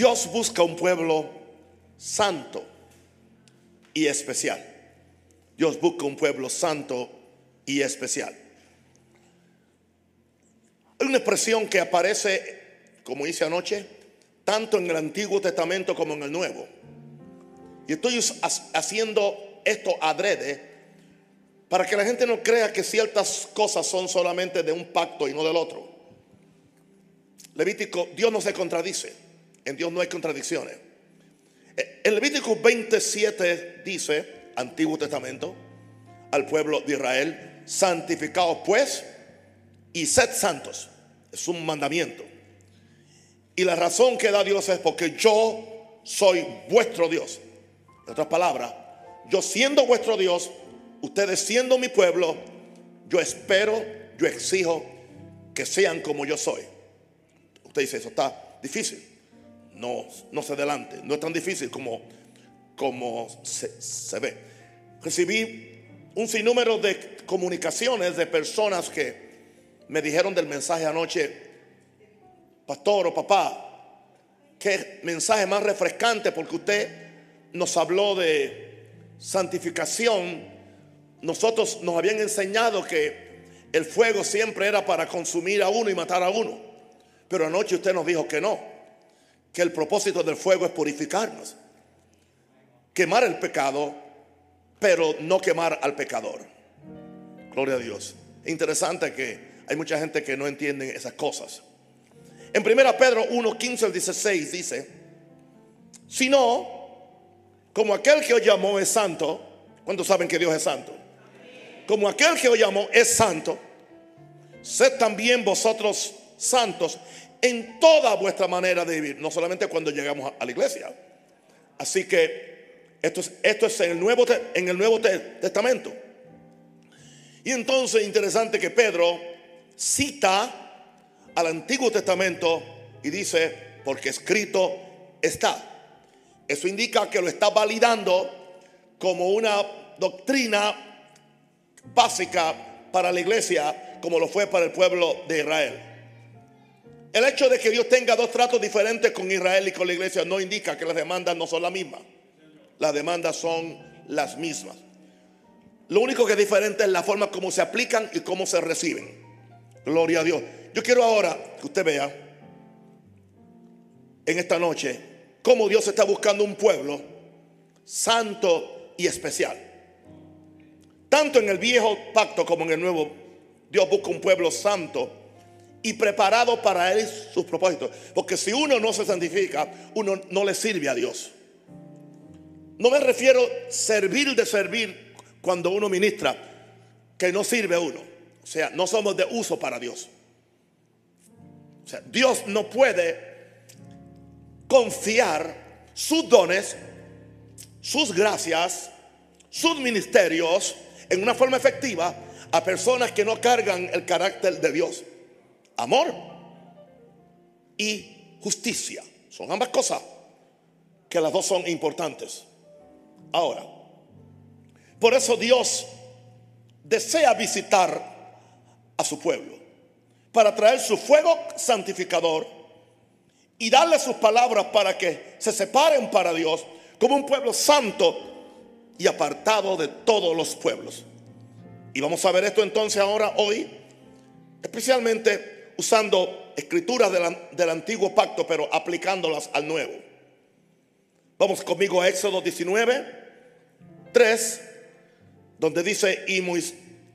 Dios busca un pueblo santo y especial. Dios busca un pueblo santo y especial. Hay una expresión que aparece, como hice anoche, tanto en el Antiguo Testamento como en el Nuevo. Y estoy haciendo esto adrede para que la gente no crea que ciertas cosas son solamente de un pacto y no del otro. Levítico, Dios no se contradice. En Dios no hay contradicciones. Eh, en Levítico 27 dice, Antiguo Testamento, al pueblo de Israel, santificados pues y sed santos. Es un mandamiento. Y la razón que da Dios es porque yo soy vuestro Dios. En otras palabras, yo siendo vuestro Dios, ustedes siendo mi pueblo, yo espero, yo exijo que sean como yo soy. Usted dice, eso está difícil. No, no se adelante. No es tan difícil como, como se, ve. Recibí un sinnúmero de comunicaciones de personas que me dijeron del mensaje anoche, pastor o papá, qué mensaje más refrescante porque usted nos habló de santificación. Nosotros nos habían enseñado que el fuego siempre era para consumir a uno y matar a uno. Pero anoche usted nos dijo que no, que el propósito del fuego es purificarnos, quemar el pecado, pero no quemar al pecador. Gloria a Dios. Es interesante que hay mucha gente que no entiende esas cosas. En 1 Pedro 1, 15 al 16 dice, si no, como aquel que os llamó es santo, ¿cuántos saben que Dios es santo? Como aquel que os llamó es santo, sed también vosotros santos en toda vuestra manera de vivir, no solamente cuando llegamos a la iglesia. Así que esto es, en el Nuevo, en el Nuevo Testamento. Y entonces interesante que Pedro cita al Antiguo Testamento y dice, porque escrito está. Eso indica que lo está validando como una doctrina básica para la iglesia, como lo fue para el pueblo de Israel. El hecho de que Dios tenga dos tratos diferentes con Israel y con la iglesia no indica que las demandas no son las mismas. Las demandas son las mismas. Lo único que es diferente es la forma como se aplican y cómo se reciben. Gloria a Dios. Yo quiero ahora que usted vea en esta noche cómo Dios está buscando un pueblo santo y especial. Tanto en el viejo pacto como en el nuevo, Dios busca un pueblo santo y preparado para él sus propósitos. Porque si uno no se santifica, uno no le sirve a Dios. No me refiero servir de servir cuando uno ministra, que no sirve a uno. O sea, no somos de uso para Dios. O sea, Dios no puede confiar sus dones, sus gracias, sus ministerios en una forma efectiva a personas que no cargan el carácter de Dios. Amor y justicia. Son ambas cosas que las dos son importantes. Ahora, por eso Dios desea visitar a su pueblo, para traer su fuego santificador y darle sus palabras para que se separen para Dios como un pueblo santo y apartado de todos los pueblos. Y vamos a ver esto entonces ahora, hoy, especialmente usando escrituras del, antiguo pacto, pero aplicándolas al nuevo. Vamos conmigo a Éxodo 19, 3, donde dice, y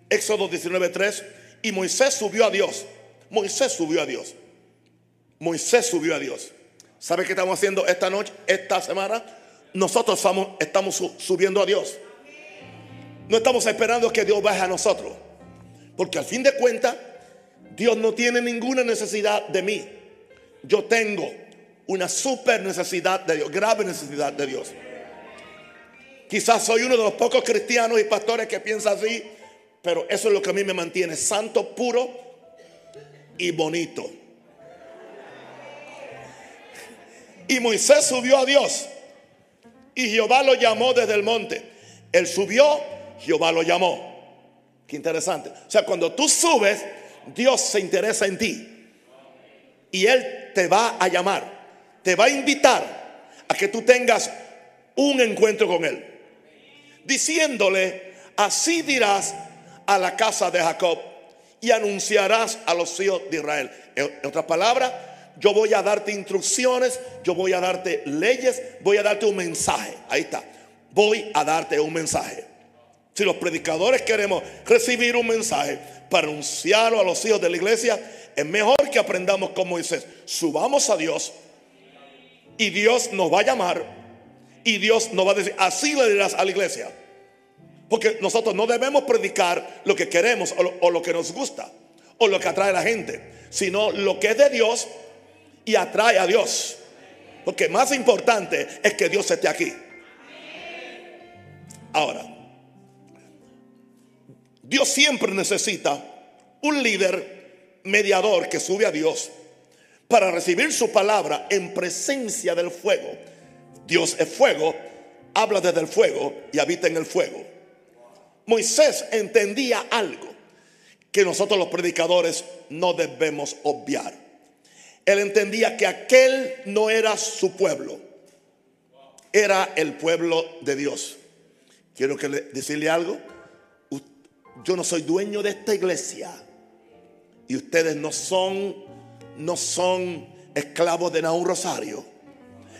Éxodo 19, 3, y Moisés subió a Dios. Moisés subió a Dios. Moisés subió a Dios. ¿Sabe qué estamos haciendo esta noche, esta semana? Nosotros estamos, estamos subiendo a Dios. No estamos esperando que Dios baje a nosotros. Porque al fin de cuentas, Dios no tiene ninguna necesidad de mí. Yo tengo una super necesidad de Dios, grave necesidad de Dios. Quizás soy uno de los pocos cristianos y pastores que piensa así, pero eso es lo que a mí me mantiene santo, puro y bonito. Y Moisés subió a Dios. Y Jehová lo llamó desde el monte. Él subió, Jehová lo llamó. Qué interesante. O sea, cuando tú subes, Dios se interesa en ti. Y Él te va a llamar. te va a invitar a que tú tengas un encuentro con Él. Diciéndole, así dirás a la casa de Jacob y anunciarás a los hijos de Israel. En otras palabras, yo voy a darte instrucciones, yo voy a darte leyes, voy a darte un mensaje. Ahí está. Voy a darte un mensaje. Si los predicadores queremos recibir un mensaje para anunciarlo a los hijos de la iglesia, es mejor que aprendamos como Moisés. Subamos a Dios y Dios nos va a llamar y Dios nos va a decir, así le dirás a la iglesia. Porque nosotros no debemos predicar lo que queremos o lo, o lo que nos gusta o lo que atrae a la gente, sino lo que es de Dios y atrae a Dios. Porque más importante es que Dios esté aquí. Ahora, Dios siempre necesita un líder mediador que sube a Dios para recibir su palabra en presencia del fuego. Dios es fuego, habla desde el fuego y habita en el fuego. Moisés entendía algo que nosotros los predicadores no debemos obviar. Él entendía que aquel no era su pueblo, era el pueblo de Dios. Quiero que le, decirle algo yo no soy dueño de esta iglesia. Y ustedes no son, no son esclavos de Naúm Rosario.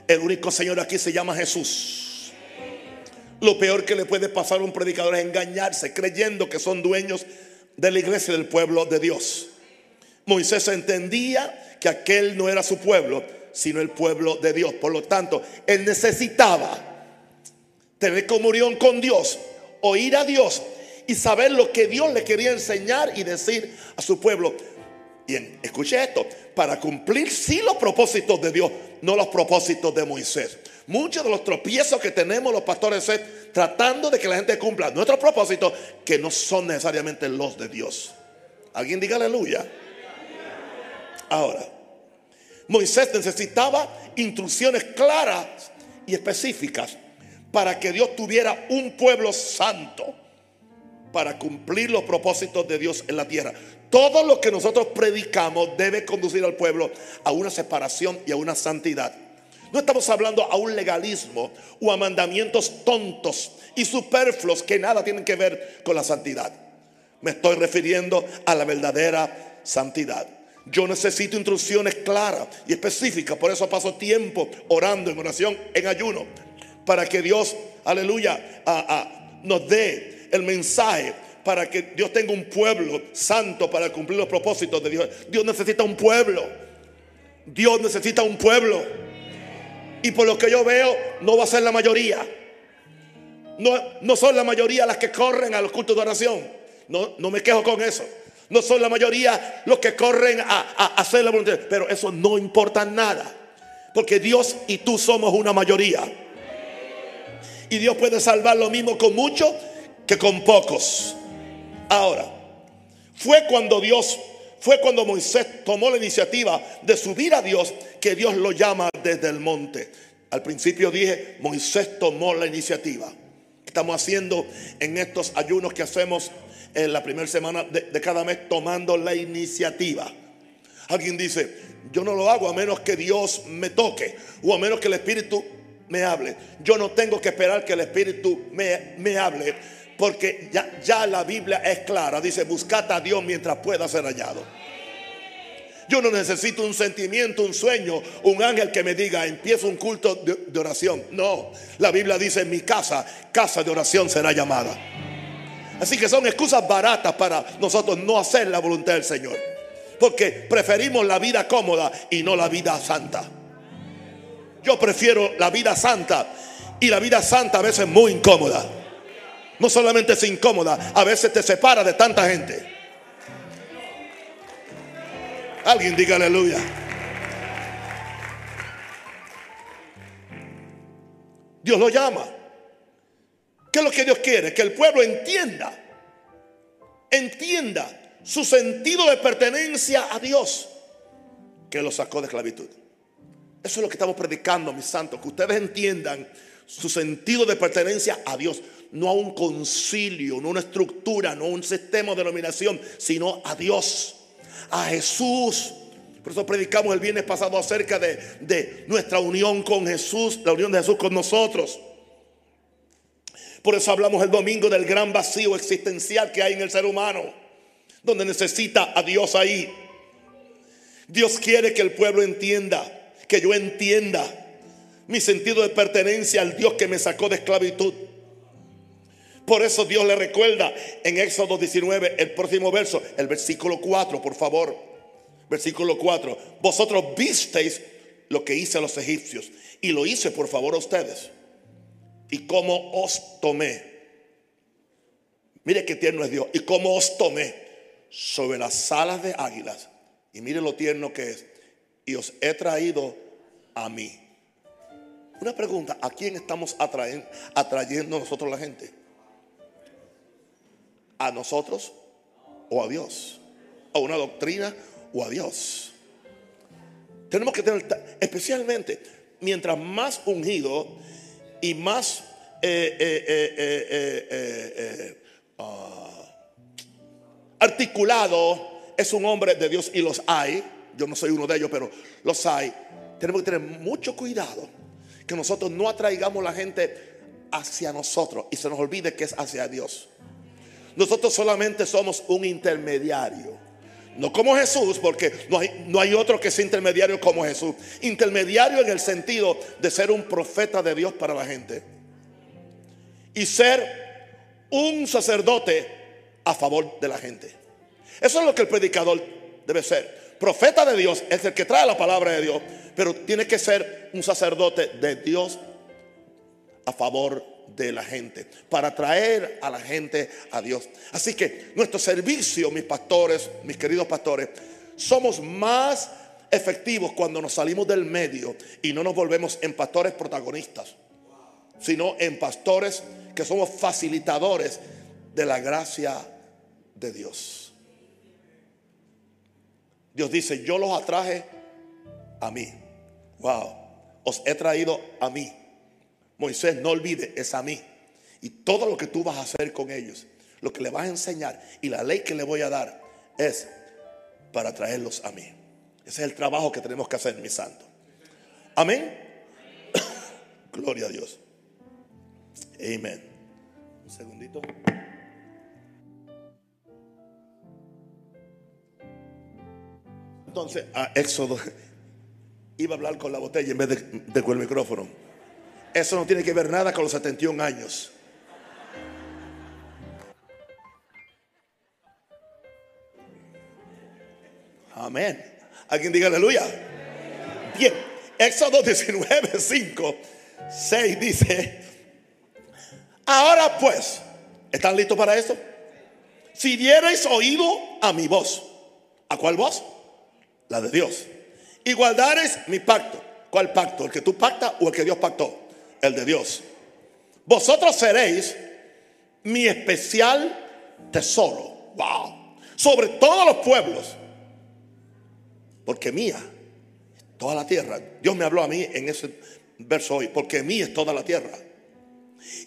El único Señor aquí se llama Jesús. Lo peor que le puede pasar a un predicador es engañarse creyendo que son dueños de la iglesia del pueblo de Dios. Moisés entendía que aquel no era su pueblo, sino el pueblo de Dios. Por lo tanto, él necesitaba tener comunión con Dios, oír a Dios y saber lo que Dios le quería enseñar y decir a su pueblo. Y escuche esto, para cumplir sí los propósitos de Dios, no los propósitos de Moisés. Muchos de los tropiezos que tenemos los pastores es tratando de que la gente cumpla nuestros propósitos que no son necesariamente los de Dios. ¿Alguien diga aleluya? Ahora, Moisés necesitaba instrucciones claras y específicas para que Dios tuviera un pueblo santo para cumplir los propósitos de Dios en la tierra. Todo lo que nosotros predicamos debe conducir al pueblo a una separación y a una santidad. No estamos hablando a un legalismo o a mandamientos tontos y superfluos que nada tienen que ver con la santidad. Me estoy refiriendo a la verdadera santidad. Yo necesito instrucciones claras y específicas. Por eso paso tiempo orando en oración, en ayuno, para que Dios, aleluya, nos dé el mensaje para que Dios tenga un pueblo santo para cumplir los propósitos de Dios. Dios necesita un pueblo. Dios necesita un pueblo. Y por lo que yo veo, no va a ser la mayoría. No, no son la mayoría las que corren a los cultos de oración. No, no me quejo con eso. No son la mayoría los que corren a, a hacer la voluntad. Pero eso no importa nada. Porque Dios y tú somos una mayoría. Y Dios puede salvar lo mismo con muchos que con pocos. Ahora, fue cuando Dios, fue cuando Moisés tomó la iniciativa de subir a Dios que Dios lo llama desde el monte. Al principio dije, Moisés tomó la iniciativa. Estamos haciendo en estos ayunos que hacemos en la primera semana de, cada mes, tomando la iniciativa. Alguien dice, yo no lo hago a menos que Dios me toque o a menos que el Espíritu me hable. Yo no tengo que esperar que el Espíritu me, me hable porque ya, ya la Biblia es clara. Dice, buscad a Dios mientras pueda ser hallado. Yo no necesito un sentimiento, un sueño, un ángel que me diga, empieza un culto de, de, oración. No, la Biblia dice, mi casa, casa de oración será llamada. Así que son excusas baratas para nosotros no hacer la voluntad del Señor. Porque preferimos la vida cómoda y no la vida santa. Yo prefiero la vida santa y la vida santa a veces muy incómoda. No solamente es incómoda, a veces te separa de tanta gente. Alguien diga aleluya. Dios lo llama. ¿Qué es lo que Dios quiere? Que el pueblo entienda, entienda su sentido de pertenencia a Dios, que lo sacó de esclavitud. Eso es lo que estamos predicando, mis santos, que ustedes entiendan su sentido de pertenencia a Dios no a un concilio, no a una estructura, no a un sistema de denominación, sino a Dios, a Jesús. Por eso predicamos el viernes pasado acerca de, de nuestra unión con Jesús, la unión de Jesús con nosotros. Por eso hablamos el domingo del gran vacío existencial que hay en el ser humano, donde necesita a Dios ahí. Dios quiere que el pueblo entienda, que yo entienda mi sentido de pertenencia al Dios que me sacó de esclavitud. Por eso Dios le recuerda en Éxodo 19, el próximo verso, el versículo 4, por favor. Versículo 4. Vosotros visteis lo que hice a los egipcios y lo hice por favor a ustedes. Y cómo os tomé. Mire qué tierno es Dios. Y cómo os tomé sobre las alas de águilas. Y mire lo tierno que es. Y os he traído a mí. Una pregunta, ¿a quién estamos atrayendo, atrayendo nosotros la gente? ¿A nosotros o a Dios? ¿A una doctrina o a Dios? Tenemos que tener, especialmente, mientras más ungido y más eh, eh, ah, articulado es un hombre de Dios y los hay. Yo no soy uno de ellos, pero los hay. Tenemos que tener mucho cuidado que nosotros no atraigamos la gente hacia nosotros y se nos olvide que es hacia Dios. Nosotros solamente somos un intermediario. No como Jesús, porque no hay, no hay otro que sea intermediario como Jesús. Intermediario en el sentido de ser un profeta de Dios para la gente. Y ser un sacerdote a favor de la gente. Eso es lo que el predicador debe ser. Profeta de Dios es el que trae la palabra de Dios, pero tiene que ser un sacerdote de Dios a favor de la gente, para traer a la gente a Dios. Así que nuestro servicio, mis pastores, mis queridos pastores, somos más efectivos cuando nos salimos del medio y no nos volvemos en pastores protagonistas, sino en pastores que somos facilitadores de la gracia de Dios. Dios dice, yo los atraje a mí. Wow, os he traído a mí. Moisés, no olvide, es a mí. Y todo lo que tú vas a hacer con ellos, lo que le vas a enseñar y la ley que le voy a dar es para traerlos a mí. Ese es el trabajo que tenemos que hacer, mi santo. Amén. Gloria a Dios. Amén. Un segundito. Entonces, a Éxodo iba a hablar con la botella en vez de, con el micrófono. Eso no tiene que ver nada con los 71 años. Amén. Alguien diga aleluya. Bien. Éxodo 19, 5, 6 dice, ahora pues, ¿están listos para esto? Si dierais oído a mi voz, ¿a cuál voz? La de Dios y guardares mi pacto. ¿Cuál pacto? ¿El que tú pactas o el que Dios pactó? El de Dios. Vosotros seréis mi especial tesoro. Wow. Sobre todos los pueblos. Porque mía toda la tierra. Dios me habló a mí en ese verso hoy. Porque mía es toda la tierra.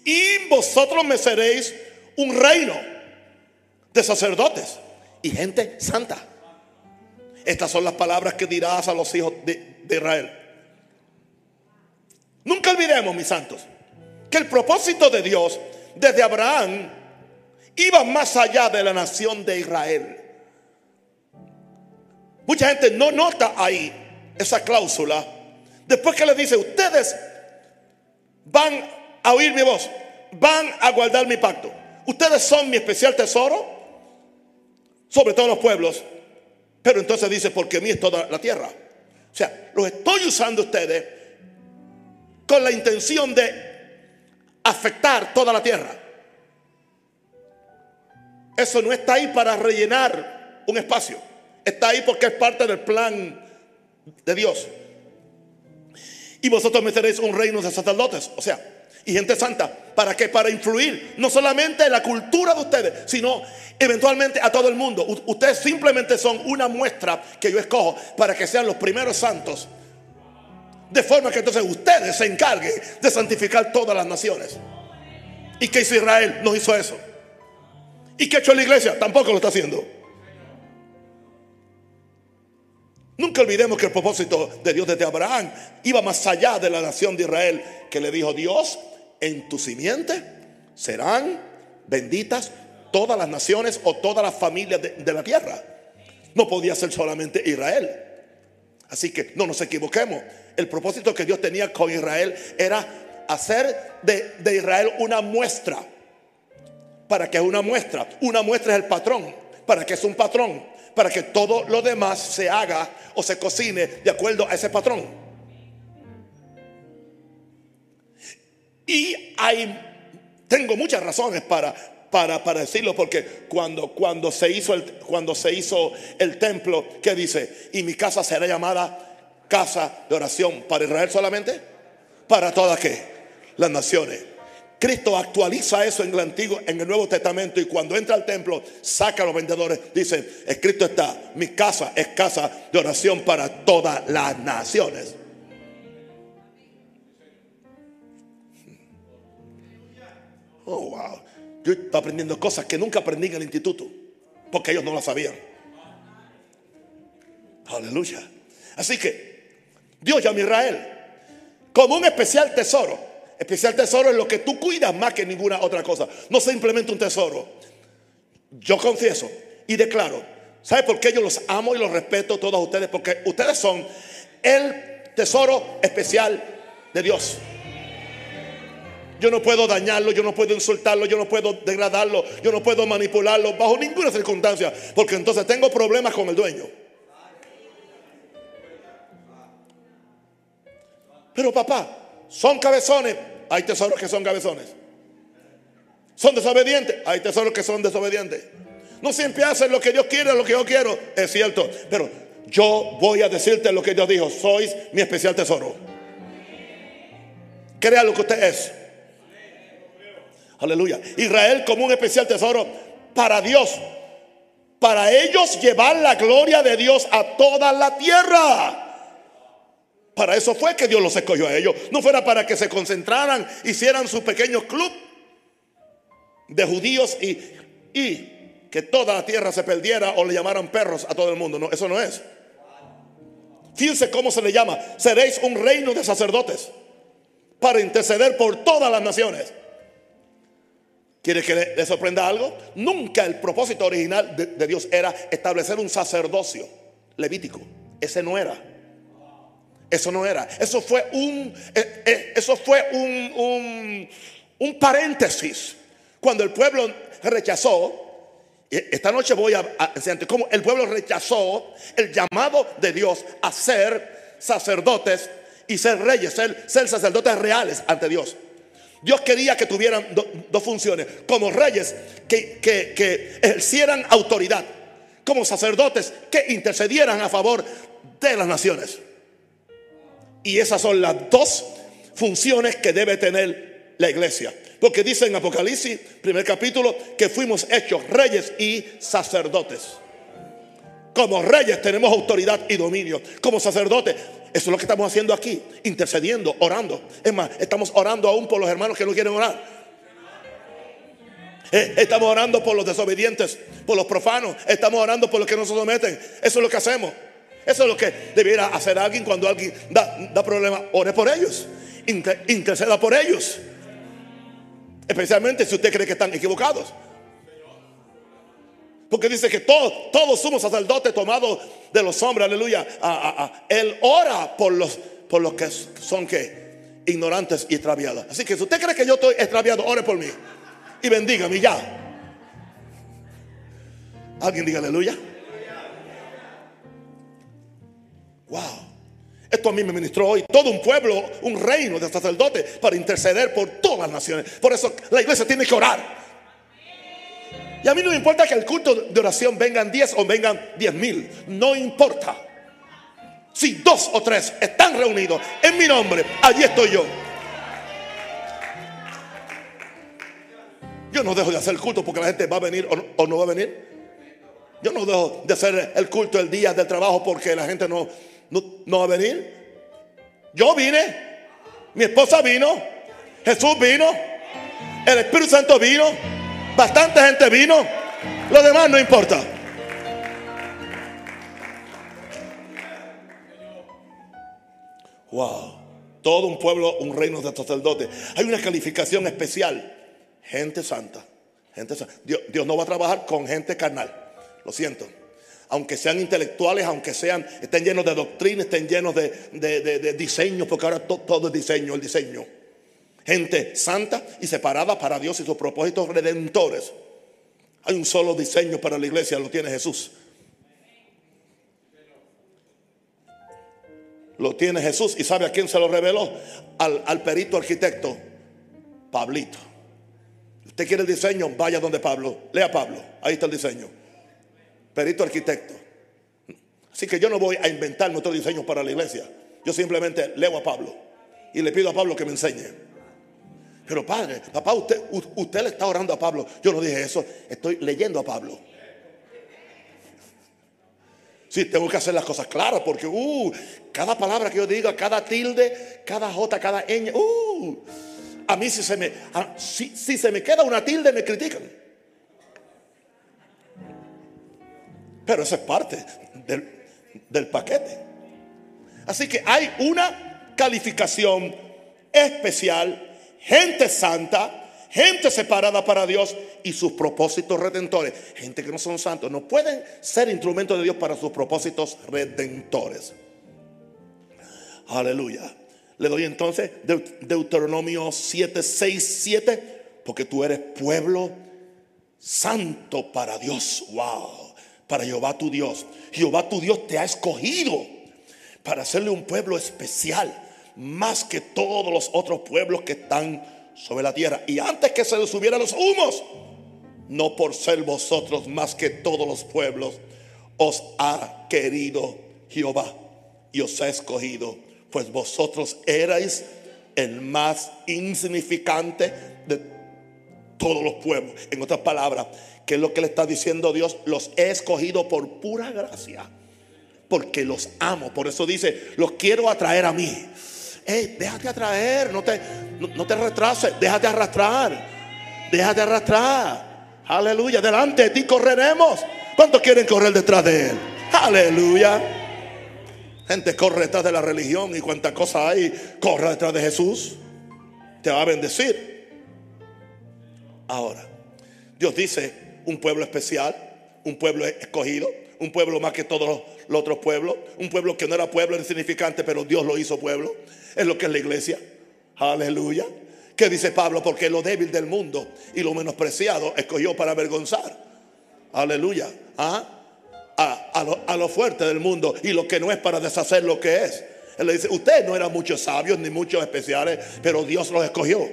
Y vosotros me seréis un reino de sacerdotes y gente santa. Estas son las palabras que dirás a los hijos de, Israel. Nunca olvidemos, mis santos, que el propósito de Dios desde Abraham iba más allá de la nación de Israel. Mucha gente no nota ahí esa cláusula. Después que le dice, ustedes van a oír mi voz, van a guardar mi pacto. Ustedes son mi especial tesoro sobre todos los pueblos. Pero entonces dice, porque mí es toda la tierra. O sea, los estoy usando ustedes con la intención de afectar toda la tierra. Eso no está ahí para rellenar un espacio. Está ahí porque es parte del plan de Dios. Y vosotros me seréis un reino de sacerdotes. O sea, y gente santa. ¿Para qué? Para influir no solamente en la cultura de ustedes, sino eventualmente a todo el mundo. ustedes simplemente son una muestra que yo escojo para que sean los primeros santos. De forma que entonces ustedes se encarguen de santificar todas las naciones. ¿Y qué hizo Israel? No hizo eso. ¿Y qué ha hecho la iglesia? Tampoco lo está haciendo. Nunca olvidemos que el propósito de Dios desde Abraham iba más allá de la nación de Israel, que le dijo Dios, en tu simiente serán benditas todas las naciones o todas las familias de, de la tierra. No podía ser solamente Israel. Así que no nos equivoquemos. El propósito que Dios tenía con Israel era hacer de, de Israel una muestra. ¿Para que es una muestra? Una muestra es el patrón. ¿Para que es un patrón? Para que todo lo demás se haga o se cocine de acuerdo a ese patrón. Y hay, tengo muchas razones para, para, para, decirlo, porque cuando, cuando, se hizo el, cuando se hizo el templo, ¿qué dice? Y mi casa será llamada casa de oración para Israel solamente, para todas? Las naciones. Cristo actualiza eso en el Antiguo, en el Nuevo Testamento y cuando entra al templo saca a los vendedores, dice, escrito está, mi casa es casa de oración para todas las naciones. Oh, wow. Yo estoy aprendiendo cosas que nunca aprendí en el instituto, porque ellos no las sabían. Aleluya. Así que Dios llama a Israel como un especial tesoro. Especial tesoro es lo que tú cuidas más que ninguna otra cosa. No simplemente un tesoro. Yo confieso y declaro. ¿Sabe por qué yo los amo y los respeto todos ustedes? Porque ustedes son el tesoro especial de Dios. Yo no puedo dañarlo, yo no puedo insultarlo, yo no puedo degradarlo, yo no puedo manipularlo bajo ninguna circunstancia, porque entonces tengo problemas con el dueño. Pero papá, son cabezones, hay tesoros que son cabezones. Son desobedientes, hay tesoros que son desobedientes. No siempre hacen lo que Dios quiere, lo que yo quiero, es cierto, pero yo voy a decirte lo que Dios dijo, sois mi especial tesoro. Crea lo que usted es. Aleluya. Israel como un especial tesoro para Dios. Para ellos llevar la gloria de Dios a toda la tierra. Para eso fue que Dios los escogió a ellos. No fuera para que se concentraran, hicieran su pequeño club de judíos y, que toda la tierra se perdiera o le llamaran perros a todo el mundo. No, eso no es. Fíjense cómo se le llama. Seréis un reino de sacerdotes para interceder por todas las naciones. ¿Quiere que le, sorprenda algo? Nunca el propósito original de, Dios era establecer un sacerdocio levítico. Ese no era. Eso no era. Eso fue un, eh, eh, eso fue un, un, paréntesis. Cuando el pueblo rechazó, esta noche voy a, enseñarte cómo el pueblo rechazó el llamado de Dios a ser sacerdotes y ser reyes, ser, ser sacerdotes reales ante Dios. Dios quería que tuvieran dos funciones, como reyes que, que, ejercieran autoridad, como sacerdotes que intercedieran a favor de las naciones. Y esas son las dos funciones que debe tener la iglesia. Porque dice en Apocalipsis, primer capítulo, que fuimos hechos reyes y sacerdotes. Como reyes tenemos autoridad y dominio. Como sacerdotes eso es lo que estamos haciendo aquí, intercediendo, orando. Es más, estamos orando aún por los hermanos que no quieren orar. Eh, estamos orando por los desobedientes, por los profanos. Estamos orando por los que no se someten. Eso es lo que hacemos. Eso es lo que debiera hacer alguien cuando alguien da, da problema. Ore por ellos. interceda por ellos. Especialmente si usted cree que están equivocados. Porque dice que todos, todos somos sacerdotes tomados de los hombres, aleluya. él ora por los, por los que son que ignorantes y extraviados. Así que si usted cree que yo estoy extraviado, ore por mí. Y bendígame ya. Alguien diga aleluya. Wow. Esto a mí me ministró hoy. Todo un pueblo, un reino de sacerdotes para interceder por todas las naciones. Por eso la iglesia tiene que orar. Y a mí no me importa que el culto de oración vengan 10 o vengan 10 mil. No importa. Si dos o tres están reunidos en mi nombre, allí estoy yo. Yo no dejo de hacer el culto porque la gente va a venir o no, va a venir. Yo no dejo de hacer el culto el día del trabajo porque la gente no, no, va a venir. Yo vine, mi esposa vino, Jesús vino, el Espíritu Santo vino. Bastante gente vino. Lo demás no importa. Wow. Todo un pueblo, un reino de sacerdotes. Hay una calificación especial. Gente santa. Gente santa. Dios, Dios no va a trabajar con gente carnal. Lo siento. Aunque sean intelectuales, aunque sean, estén llenos de doctrina, estén llenos de, de, de, de diseño, porque ahora to- todo es diseño, el diseño. Gente santa y separada para Dios y sus propósitos redentores. Hay un solo diseño para la iglesia, lo tiene Jesús. Lo tiene Jesús y sabe a quién se lo reveló. Al, al perito arquitecto, Pablito. Usted quiere el diseño, vaya donde Pablo. Lea Pablo, ahí está el diseño. Perito arquitecto. Así que yo no voy a inventar nuestro diseño para la iglesia. Yo simplemente leo a Pablo y le pido a Pablo que me enseñe. Pero padre, papá, usted, usted le está orando a Pablo. Yo no dije eso, estoy leyendo a Pablo. Sí, tengo que hacer las cosas claras porque uh, cada palabra que yo diga, cada tilde, cada jota, cada ñ, uh, a mí si se me, si se me queda una tilde me critican. Pero eso es parte del, paquete. Así que hay una calificación especial, gente santa, gente separada para Dios y sus propósitos redentores. Gente que no son santos, no pueden ser instrumentos de Dios para sus propósitos redentores. Aleluya. Le doy entonces Deut- Deuteronomio 7, 6, 7, porque tú eres pueblo santo para Dios. Wow. Para Jehová tu Dios. Jehová tu Dios te ha escogido para hacerle un pueblo especial, más que todos los otros pueblos que están sobre la tierra. Y antes que se les subieran los humos, no por ser vosotros más que todos los pueblos, os ha querido Jehová y os ha escogido, pues vosotros erais el más insignificante de todos los pueblos. En otras palabras, ¿qué es lo que le está diciendo Dios? Los he escogido por pura gracia, porque los amo. Por eso dice, los quiero atraer a mí. Ey, déjate atraer, no te, no te retrases, déjate arrastrar, déjate arrastrar. Aleluya, delante de ti correremos. ¿Cuántos quieren correr detrás de Él? Aleluya. Gente corre detrás de la religión y cuánta cosa hay, corre detrás de Jesús. Te va a bendecir. Ahora, Dios dice, un pueblo especial, un pueblo escogido, un pueblo más que todos los, otros pueblos, un pueblo que no era pueblo insignificante, pero Dios lo hizo pueblo. Es lo que es la iglesia. Aleluya. ¿Qué dice Pablo? Porque lo débil del mundo y lo menospreciado escogió para avergonzar. Aleluya. ¿Ah? A, a lo, a fuerte del mundo y lo que no es para deshacer lo que es. Él le dice, ustedes no eran muchos sabios ni muchos especiales, pero Dios los escogió.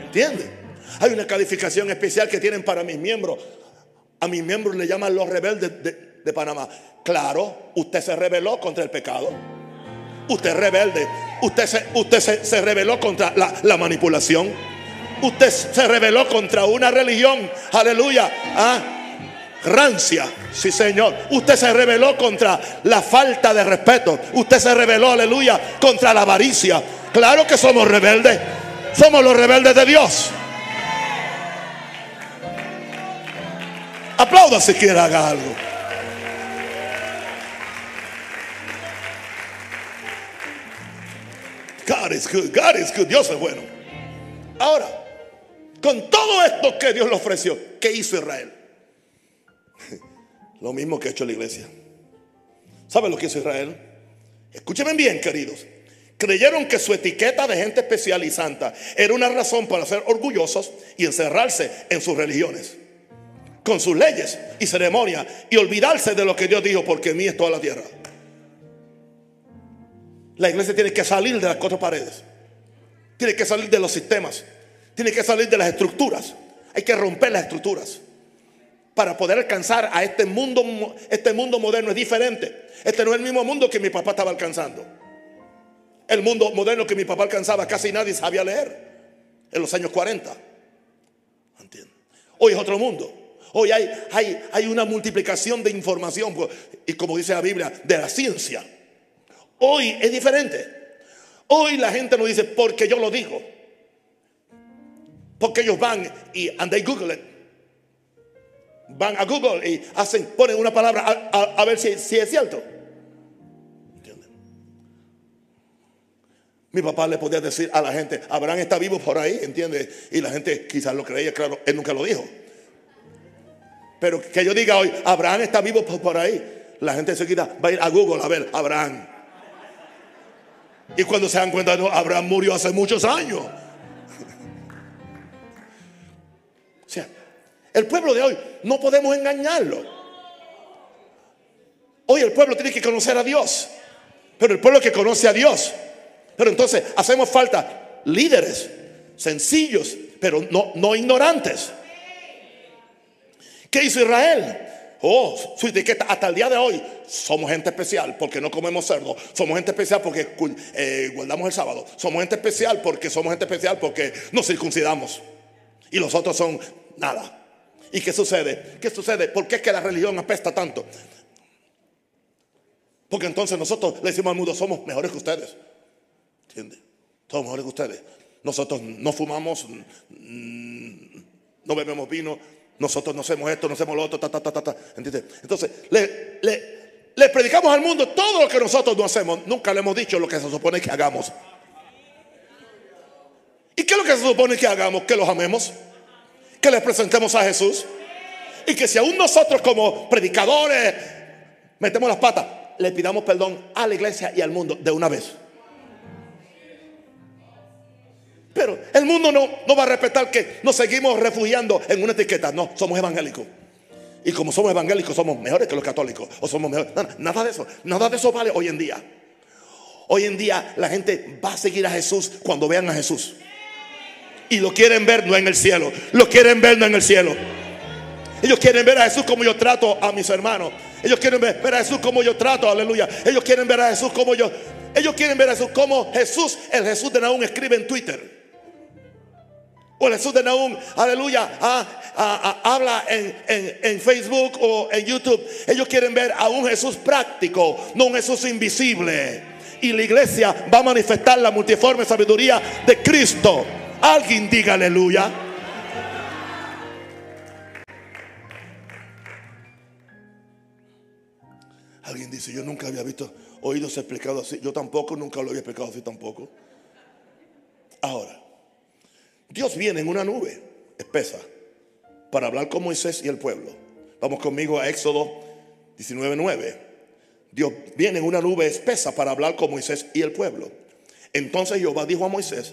¿Entiende? Hay una calificación especial que tienen para mis miembros. A mis miembros le llaman los rebeldes de, Panamá. Claro, usted se rebeló contra el pecado. Usted es rebelde. Usted se, usted se, se rebeló contra la, la manipulación. Usted se rebeló contra una religión. Aleluya. Ah, rancia. Sí, Señor. Usted se rebeló contra la falta de respeto. Usted se rebeló, aleluya, contra la avaricia. Claro que somos rebeldes. Somos los rebeldes de Dios. Aplauda si quiere haga algo. God is good. God is good. Dios es bueno. Ahora, con todo esto que Dios le ofreció, ¿qué hizo Israel? Lo mismo que ha hecho la iglesia. ¿Saben lo que hizo Israel? Escúchenme bien, queridos. Creyeron que su etiqueta de gente especial y santa era una razón para ser orgullosos y encerrarse en sus religiones, con sus leyes y ceremonias y olvidarse de lo que Dios dijo, porque mí es toda la tierra. La iglesia tiene que salir de las cuatro paredes, tiene que salir de los sistemas, tiene que salir de las estructuras. Hay que romper las estructuras para poder alcanzar a este mundo, este mundo moderno es diferente. Este no es el mismo mundo que mi papá estaba alcanzando. El mundo moderno que mi papá alcanzaba, casi nadie sabía leer en los años 40. ¿Entienden? Hoy es otro mundo. Hoy hay, hay, hay una multiplicación de información pues, y como dice la Biblia, de la ciencia. Hoy es diferente. Hoy la gente no dice porque yo lo digo. Porque ellos van y and they Google it. Van a Google y hacen, ponen una palabra a, ver si, si es cierto. ¿Entienden? Mi papá le podía decir a la gente, Abraham está vivo por ahí, ¿entiendes? Y la gente quizás lo creía, claro, él nunca lo dijo. Pero que yo diga hoy, Abraham está vivo por ahí, la gente enseguida va a ir a Google a ver, Abraham. Y cuando se dan cuenta, no, Abraham murió hace muchos años. O sea, el pueblo de hoy no podemos engañarlo. Hoy el pueblo tiene que conocer a Dios. Pero el pueblo que conoce a Dios pero entonces hacemos falta líderes sencillos, pero no, no ignorantes. ¿Qué hizo Israel? Oh, su etiqueta hasta el día de hoy. Somos gente especial porque no comemos cerdo. Somos gente especial porque eh, guardamos el sábado. Somos gente especial porque somos gente especial porque nos circuncidamos. Y los otros son nada. ¿Y qué sucede? ¿Qué sucede? ¿Por qué es que la religión apesta tanto? Porque entonces nosotros le decimos al mundo, somos mejores que ustedes. ¿Entiendes? Todos mejores que ustedes. Nosotros no fumamos, no bebemos vino, nosotros no hacemos esto, no hacemos lo otro, ta, ta, ta, ta, ¿entiendes? Entonces, le, le, predicamos al mundo todo lo que nosotros no hacemos. Nunca le hemos dicho lo que se supone que hagamos. ¿Y qué es lo que se supone que hagamos? Que los amemos, que les presentemos a Jesús. Y que si aún nosotros como predicadores metemos las patas, le pidamos perdón a la iglesia y al mundo de una vez. Pero el mundo no, no va a respetar que nos seguimos refugiando en una etiqueta. No, somos evangélicos. Y como somos evangélicos, somos mejores que los católicos. O somos mejores. nada de eso. Nada de eso vale hoy en día. Hoy en día la gente va a seguir a Jesús cuando vean a Jesús. Y lo quieren ver no en el cielo. Lo quieren ver no en el cielo. Ellos quieren ver a Jesús como yo trato a mis hermanos. Ellos quieren ver, a Jesús como yo trato, aleluya. Ellos quieren ver a Jesús como yo. Ellos quieren ver a Jesús como Jesús, el Jesús de Naúm escribe en Twitter. O Jesús de Naúm, aleluya, ah, ah, ah, habla en, Facebook o en YouTube. Ellos quieren ver a un Jesús práctico, no un Jesús invisible. Y la iglesia va a manifestar la multiforme sabiduría de Cristo. Alguien diga aleluya. Alguien dice, yo nunca había visto, oído explicado así. Yo tampoco, nunca lo había explicado así tampoco. Ahora, Dios viene en una nube espesa para hablar con Moisés y el pueblo. Vamos conmigo a Éxodo 19:9. Dios viene en una nube espesa para hablar con Moisés y el pueblo. Entonces Jehová dijo a Moisés,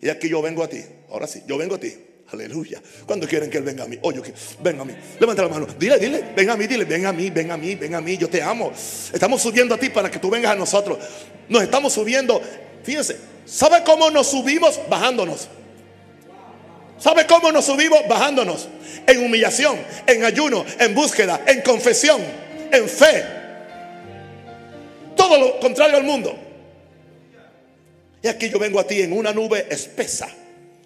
y aquí yo vengo a ti. Ahora sí, yo vengo a ti. Aleluya. ¿Cuándo quieren que Él venga a mí? Oye, venga a mí. Levanta la mano. Dile, dile, ven a mí, dile, ven a mí, ven a mí, ven a mí. Yo te amo. Estamos subiendo a ti para que tú vengas a nosotros. Nos estamos subiendo. Fíjense, ¿sabe cómo nos subimos? Bajándonos. ¿Sabe cómo nos subimos? Bajándonos. En humillación, en ayuno, en búsqueda, en confesión, en fe. Todo lo contrario al mundo. Y aquí yo vengo a ti en una nube espesa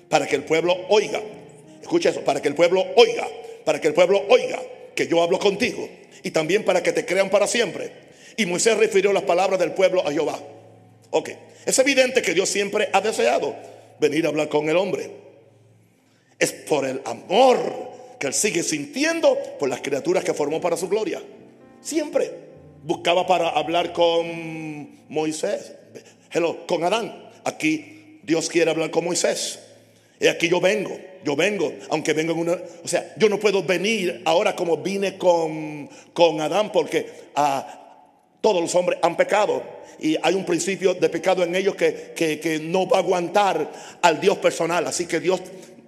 para que el pueblo oiga. Escucha eso, para que el pueblo oiga, para que el pueblo oiga que yo hablo contigo y también para que te crean para siempre. Y Moisés refirió las palabras del pueblo a Jehová. Ok, es evidente que Dios siempre ha deseado venir a hablar con el hombre. Es por el amor que él sigue sintiendo por las criaturas que formó para su gloria. Siempre buscaba para hablar con Moisés, hello, con Adán. Aquí Dios quiere hablar con Moisés. Y aquí yo vengo, yo vengo, aunque vengo en una... O sea, yo no puedo venir ahora como vine con, con Adán porque ah, todos los hombres han pecado. Y hay un principio de pecado en ellos que, que no va a aguantar al Dios personal. Así que Dios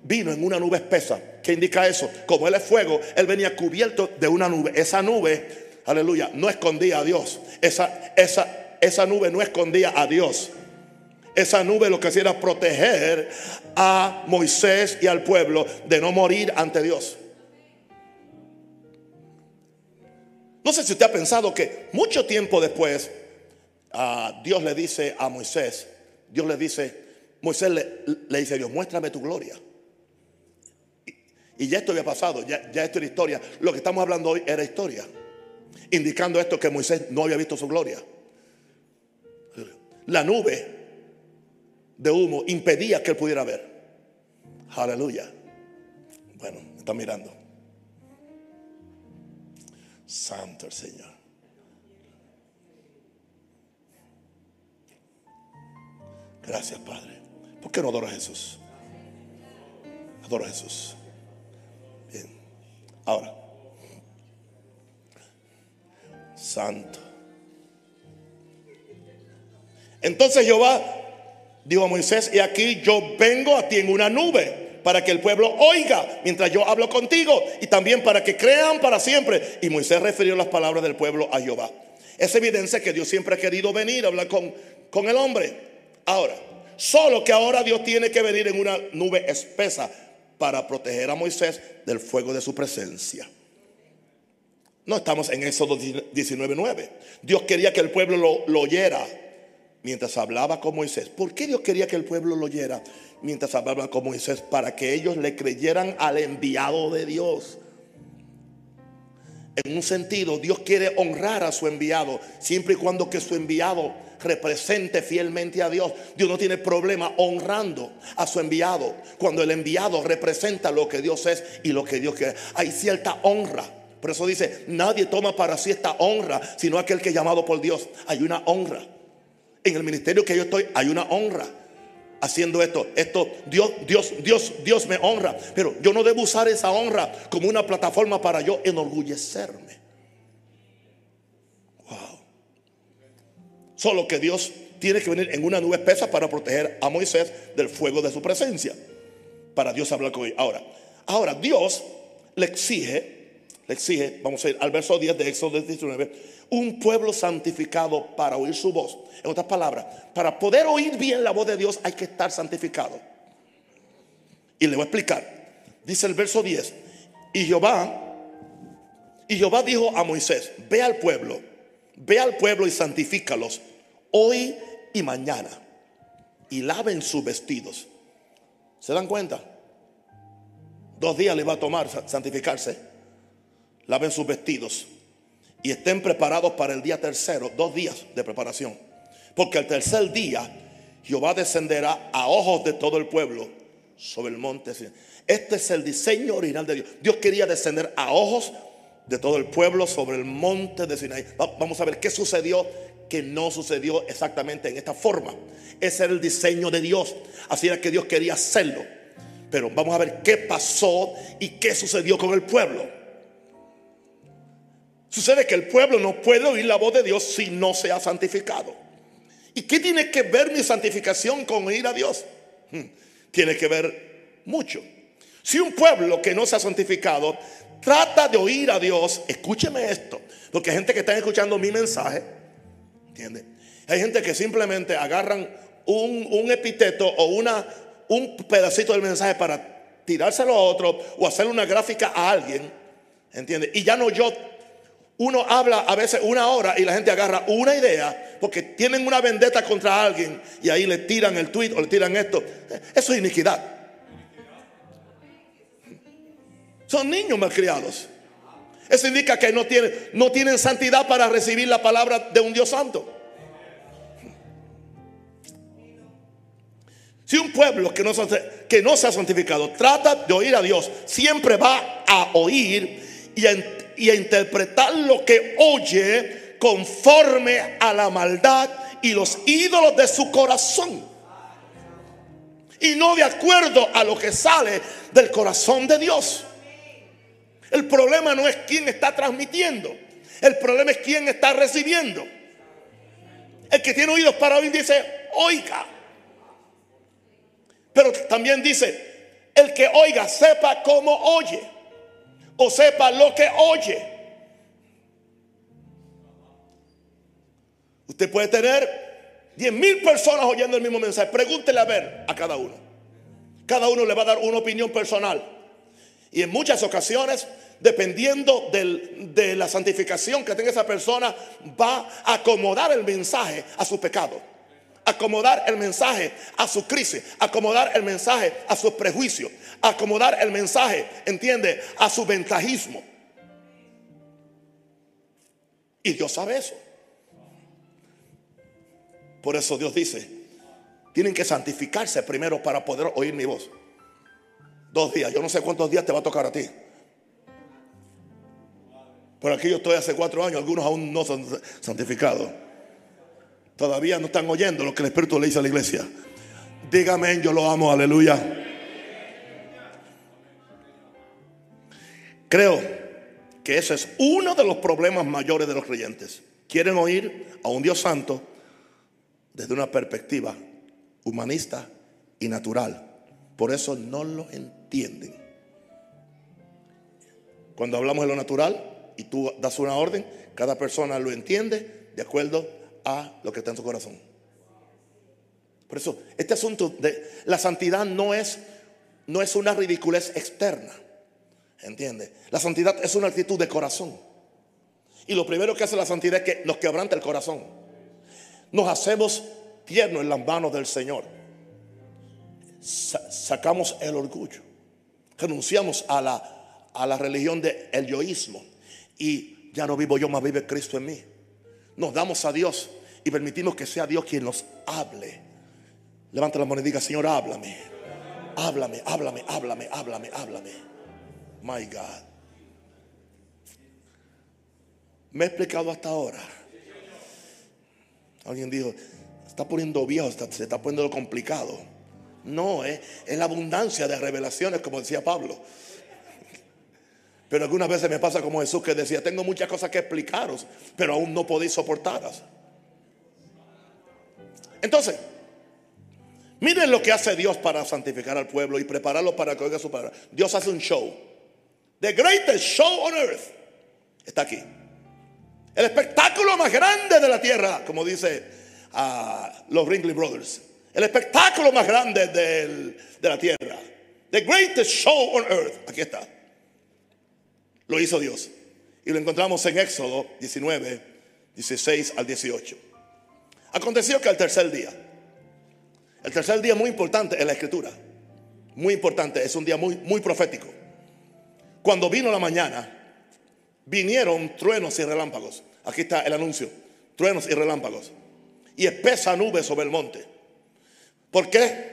vino en una nube espesa. ¿Qué indica eso? Como Él es fuego, Él venía cubierto de una nube. Esa nube, aleluya, no escondía a Dios. Esa, esa, esa nube no escondía a Dios. Esa nube lo que hacía era proteger a Moisés y al pueblo de no morir ante Dios. No sé si usted ha pensado que mucho tiempo después ah, Dios le dice a Moisés, Dios le dice, Moisés le, le dice a Dios, muéstrame tu gloria. Y ya esto había pasado, ya, esto era historia. Lo que estamos hablando hoy era historia. Indicando esto que Moisés no había visto su gloria. La nube de humo impedía que él pudiera ver. Aleluya. Bueno, está mirando. Santo el Señor. Gracias, Padre. ¿Por qué no adoro a Jesús? Adoro a Jesús. Ahora. Santo. Entonces Jehová dijo a Moisés, y aquí yo vengo a ti en una nube para que el pueblo oiga mientras yo hablo contigo y también para que crean para siempre. Y Moisés refirió las palabras del pueblo a Jehová. Es evidencia que Dios siempre ha querido venir a hablar con, con el hombre. Ahora, solo que ahora Dios tiene que venir en una nube espesa para proteger a Moisés del fuego de su presencia. No estamos en Éxodo 19:9. Dios quería que el pueblo lo, oyera mientras hablaba con Moisés. ¿Por qué Dios quería que el pueblo lo oyera mientras hablaba con Moisés? Para que ellos le creyeran al enviado de Dios. En un sentido, Dios quiere honrar a su enviado, siempre y cuando que su enviado represente fielmente a Dios. Dios no tiene problema honrando a su enviado. Cuando el enviado representa lo que Dios es y lo que Dios quiere. Hay cierta honra. Por eso dice, nadie toma para sí esta honra, sino aquel que es llamado por Dios. Hay una honra. En el ministerio que yo estoy hay una honra. Haciendo esto, esto, Dios, Dios, Dios, Dios me honra. Pero yo no debo usar esa honra como una plataforma para yo enorgullecerme. Solo que Dios tiene que venir en una nube espesa para proteger a Moisés del fuego de su presencia. Para Dios hablar con él. Ahora, ahora Dios le exige le exige, vamos a ir al verso 10 de Éxodo 19, un pueblo santificado para oír su voz. En otras palabras, para poder oír bien la voz de Dios hay que estar santificado. Y le voy a explicar. Dice el verso 10, y Jehová, y Jehová dijo a Moisés, ve al pueblo, ve al pueblo y santifícalos hoy y mañana, y laven sus vestidos. ¿Se dan cuenta? Dos días le va a tomar santificarse laven sus vestidos y estén preparados para el día tercero, dos días de preparación. Porque el tercer día Jehová descenderá a ojos de todo el pueblo sobre el monte. Este es el diseño original de Dios. Dios quería descender a ojos de todo el pueblo sobre el monte de Sinaí. Vamos a ver qué sucedió que no sucedió exactamente en esta forma. Ese era el diseño de Dios. Así era que Dios quería hacerlo. Pero vamos a ver qué pasó y qué sucedió con el pueblo. Sucede que el pueblo no puede oír la voz de Dios si no se ha santificado. ¿Y qué tiene que ver mi santificación con oír a Dios? Hmm, tiene que ver mucho. Si un pueblo que no se ha santificado trata de oír a Dios, escúcheme esto, porque hay gente que está escuchando mi mensaje, Hay gente que simplemente agarran un, un epíteto o una, un pedacito del mensaje para tirárselo a otro o hacer una gráfica a alguien, ¿entiende? Y ya no yo uno habla a veces una hora y la gente agarra una idea porque tienen una vendetta contra alguien y ahí le tiran el tweet o le tiran esto. Eso es iniquidad. Son niños malcriados. Eso indica que no tienen, no tienen santidad para recibir la palabra de un Dios santo. Si un pueblo que no, que no se ha santificado trata de oír a Dios, siempre va a oír y y a interpretar lo que oye conforme a la maldad y los ídolos de su corazón. Y no de acuerdo a lo que sale del corazón de Dios. El problema no es quién está transmitiendo. El problema es quién está recibiendo. El que tiene oídos para oír dice, oiga. Pero también dice, el que oiga sepa cómo oye o sepa lo que oye. Usted puede tener 10 mil personas oyendo el mismo mensaje. Pregúntele a ver a cada uno. Cada uno le va a dar una opinión personal. Y en muchas ocasiones, dependiendo de la santificación que tenga esa persona, va a acomodar el mensaje a su pecado acomodar el mensaje a su crisis, acomodar el mensaje a sus prejuicios, acomodar el mensaje, entiende, a su ventajismo. Y Dios sabe eso. Por eso Dios dice, tienen que santificarse primero para poder oír mi voz. Dos días, yo no sé cuántos días te va a tocar a ti. Por aquí yo estoy hace cuatro años, algunos aún no son santificados. Todavía no están oyendo lo que el Espíritu le dice a la iglesia. Dígame, yo lo amo, aleluya. Creo que ese es uno de los problemas mayores de los creyentes. Quieren oír a un Dios santo desde una perspectiva humanista y natural. Por eso no lo entienden. Cuando hablamos de lo natural y tú das una orden, cada persona lo entiende de acuerdo a lo que está en su corazón. Por eso, este asunto de la santidad no es, no es una ridiculez externa. ¿Entiende? La santidad es una actitud de corazón. Y lo primero que hace la santidad es que nos quebranta el corazón. Nos hacemos tiernos en las manos del Señor. sacamos el orgullo. Renunciamos a la, a la religión del yoísmo. Y ya no vivo yo, más vive Cristo en mí. Nos damos a Dios y permitimos que sea Dios quien nos hable. Levanta la mano y diga, Señor, háblame. Háblame, háblame, háblame, háblame, háblame. My God. Me he explicado hasta ahora. Alguien dijo, está poniendo viejo, se está poniendo complicado. No, es, la abundancia de revelaciones, como decía Pablo. Pero algunas veces me pasa como Jesús que decía, tengo muchas cosas que explicaros, pero aún no podéis soportarlas. Entonces, miren lo que hace Dios para santificar al pueblo y prepararlo para que oiga su palabra. Dios hace un show. The greatest show on earth está aquí. El espectáculo más grande de la tierra, como dice ah, los Ringley Brothers. El espectáculo más grande de la tierra. The greatest show on earth. Aquí está. Lo hizo Dios. Y lo encontramos en Éxodo 19, 16 al 18. Aconteció que al tercer día, el tercer día muy importante en la escritura, muy importante, es un día muy, muy profético. Cuando vino la mañana, vinieron truenos y relámpagos. Aquí está el anuncio. Truenos y relámpagos. Y espesa nube sobre el monte. ¿Por qué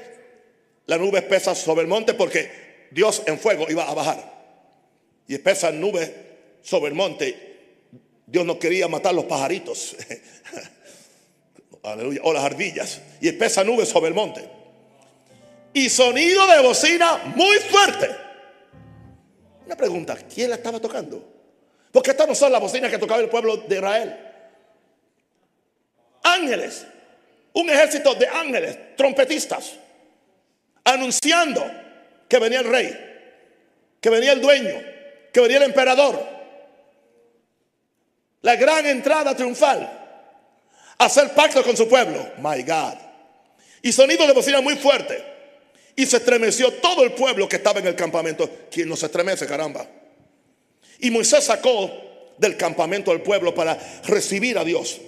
la nube espesa sobre el monte? Porque Dios en fuego iba a bajar. Y espesa nube sobre el monte. Dios no quería matar los pajaritos. Aleluya. O las ardillas. Y espesa nube sobre el monte. Y sonido de bocina muy fuerte. Una pregunta, ¿quién la estaba tocando? Porque estas no son las bocinas que tocaba el pueblo de Israel. Ángeles, un ejército de ángeles, trompetistas, anunciando que venía el rey, que venía el dueño, que venía el emperador. La gran entrada triunfal. Hacer pacto con su pueblo. My God. Y sonido de bocina muy fuerte. Y se estremeció todo el pueblo que estaba en el campamento. ¿Quién no se estremece, caramba? Y Moisés sacó del campamento al pueblo para recibir a Dios.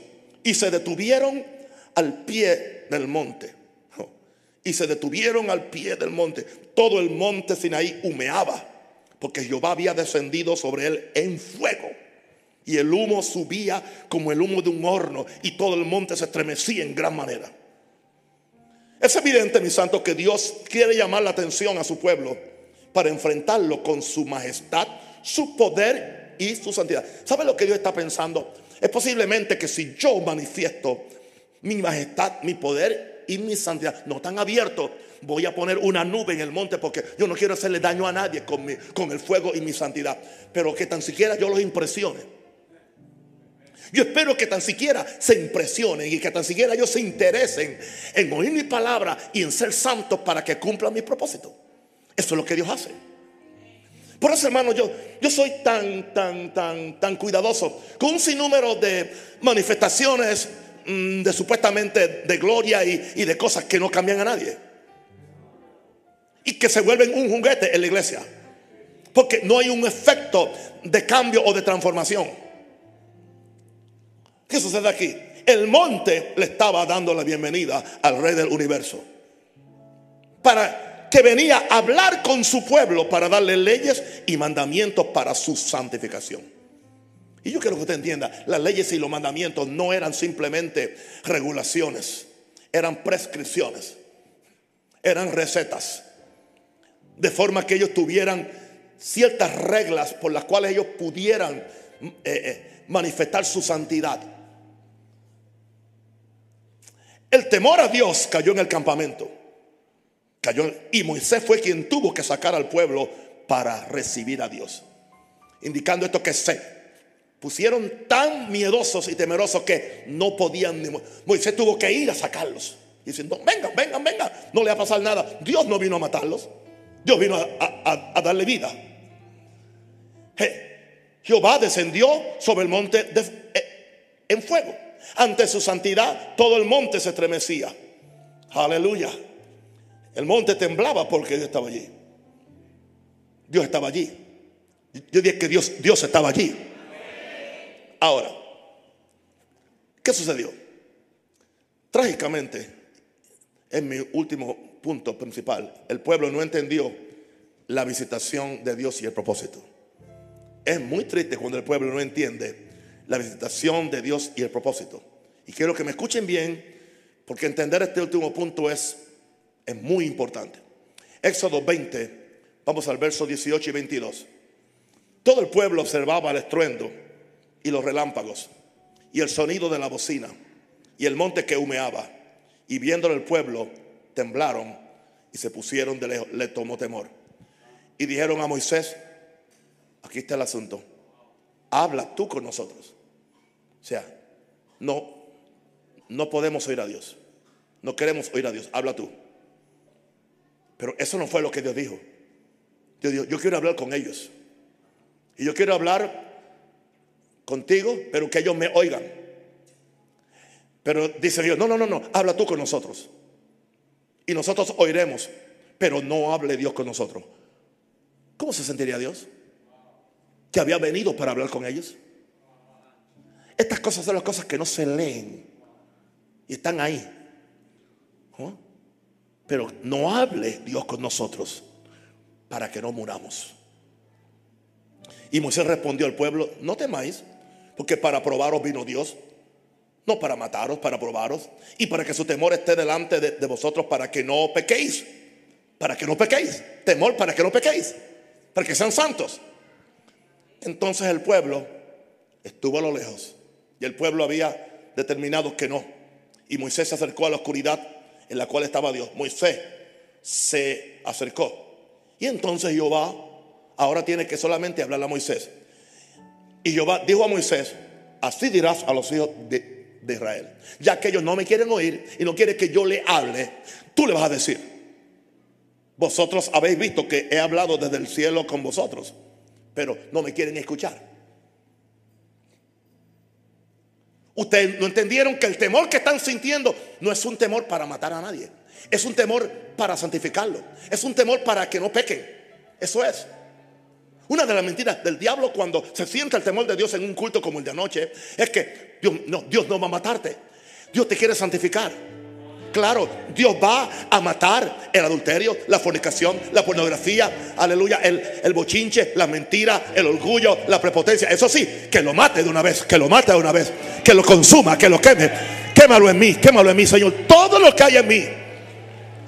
Y se detuvieron al pie del monte. Y se detuvieron al pie del monte. Todo el monte Sinaí humeaba. Porque Jehová había descendido sobre él en fuego. Y el humo subía como el humo de un horno. Y todo el monte se estremecía en gran manera. Es evidente, mi santo, que Dios quiere llamar la atención a su pueblo para enfrentarlo con su majestad, su poder y su santidad. ¿Sabe lo que Dios está pensando? Es posiblemente que si yo manifiesto mi majestad, mi poder y mi santidad, no tan abierto, voy a poner una nube en el monte porque yo no quiero hacerle daño a nadie con, con el fuego y mi santidad, pero que tan siquiera yo los impresione. Yo espero que tan siquiera se impresionen y que tan siquiera ellos se interesen en oír mi palabra y en ser santos para que cumplan mi propósito. Eso es lo que Dios hace. Por eso, hermano, yo, yo soy tan, tan, tan, tan cuidadoso con un sinnúmero de manifestaciones de supuestamente de gloria y, y de cosas que no cambian a nadie. Y que se vuelven un juguete en la iglesia. Porque no hay un efecto de cambio o de transformación. ¿Qué sucede aquí? El monte le estaba dando la bienvenida al rey del universo. Para que venía a hablar con su pueblo para darle leyes y mandamientos para su santificación. Y yo quiero que usted entienda, las leyes y los mandamientos no eran simplemente regulaciones, eran prescripciones, eran recetas, de forma que ellos tuvieran ciertas reglas por las cuales ellos pudieran eh, eh, manifestar su santidad. El temor a Dios cayó en el campamento. cayó. Y Moisés fue quien tuvo que sacar al pueblo para recibir a Dios. Indicando esto que se pusieron tan miedosos y temerosos que no podían. Moisés tuvo que ir a sacarlos. Diciendo, vengan, vengan, vengan. No le va a pasar nada. Dios no vino a matarlos. Dios vino a, darle vida. Jehová descendió sobre el monte eh, en fuego. Ante su santidad todo el monte se estremecía. Aleluya. El monte temblaba porque Dios estaba allí. Dios estaba allí. Yo dije que Dios, Dios estaba allí. Ahora, ¿qué sucedió? Trágicamente, en mi último punto principal, el pueblo no entendió la visitación de Dios y el propósito. Es muy triste cuando el pueblo no entiende la visitación de Dios y el propósito. Y quiero que me escuchen bien, porque entender este último punto es, es muy importante. Éxodo 20, vamos al verso 18 y 22. Todo el pueblo observaba el estruendo y los relámpagos y el sonido de la bocina y el monte que humeaba. Y viéndolo el pueblo, temblaron y se pusieron de lejos. Le tomó temor. Y dijeron a Moisés, aquí está el asunto, habla tú con nosotros. O sea, no, no podemos oír a Dios. No queremos oír a Dios. Habla tú. Pero eso no fue lo que Dios dijo. Dios dijo, yo quiero hablar con ellos. Y yo quiero hablar contigo, pero que ellos me oigan. Pero dice Dios, no, no, no, no, habla tú con nosotros. Y nosotros oiremos, pero no hable Dios con nosotros. ¿Cómo se sentiría Dios? Que había venido para hablar con ellos. Estas cosas son las cosas que no se leen y están ahí. Pero no hable Dios con nosotros para que no muramos. Y Moisés respondió al pueblo, no temáis, porque para probaros vino Dios, no para mataros, para probaros, y para que su temor esté delante de, de vosotros, para que no pequéis, para que no pequéis, temor para que no pequéis, para que sean santos. Entonces el pueblo estuvo a lo lejos y el pueblo había determinado que no. Y Moisés se acercó a la oscuridad en la cual estaba Dios. Moisés se acercó. Y entonces Jehová ahora tiene que solamente hablarle a Moisés. Y Jehová dijo a Moisés, así dirás a los hijos de, Israel. Ya que ellos no me quieren oír y no quieren que yo le hable, tú le vas a decir. Vosotros habéis visto que he hablado desde el cielo con vosotros, pero no me quieren escuchar. Ustedes no entendieron que el temor que están sintiendo no es un temor para matar a nadie. Es un temor para santificarlo. Es un temor para que no pequen. Eso es. Una de las mentiras del diablo cuando se siente el temor de Dios en un culto como el de anoche es que Dios no, va a matarte. Dios te quiere santificar. Claro, Dios va a matar el adulterio, la fornicación, la pornografía, aleluya, el, el, bochinche, la mentira, el orgullo, la prepotencia. Eso sí, que lo mate de una vez, que lo mate de una vez, que lo consuma, que lo queme. Quémalo en mí, quémalo en mí, Señor. Todo lo que hay en mí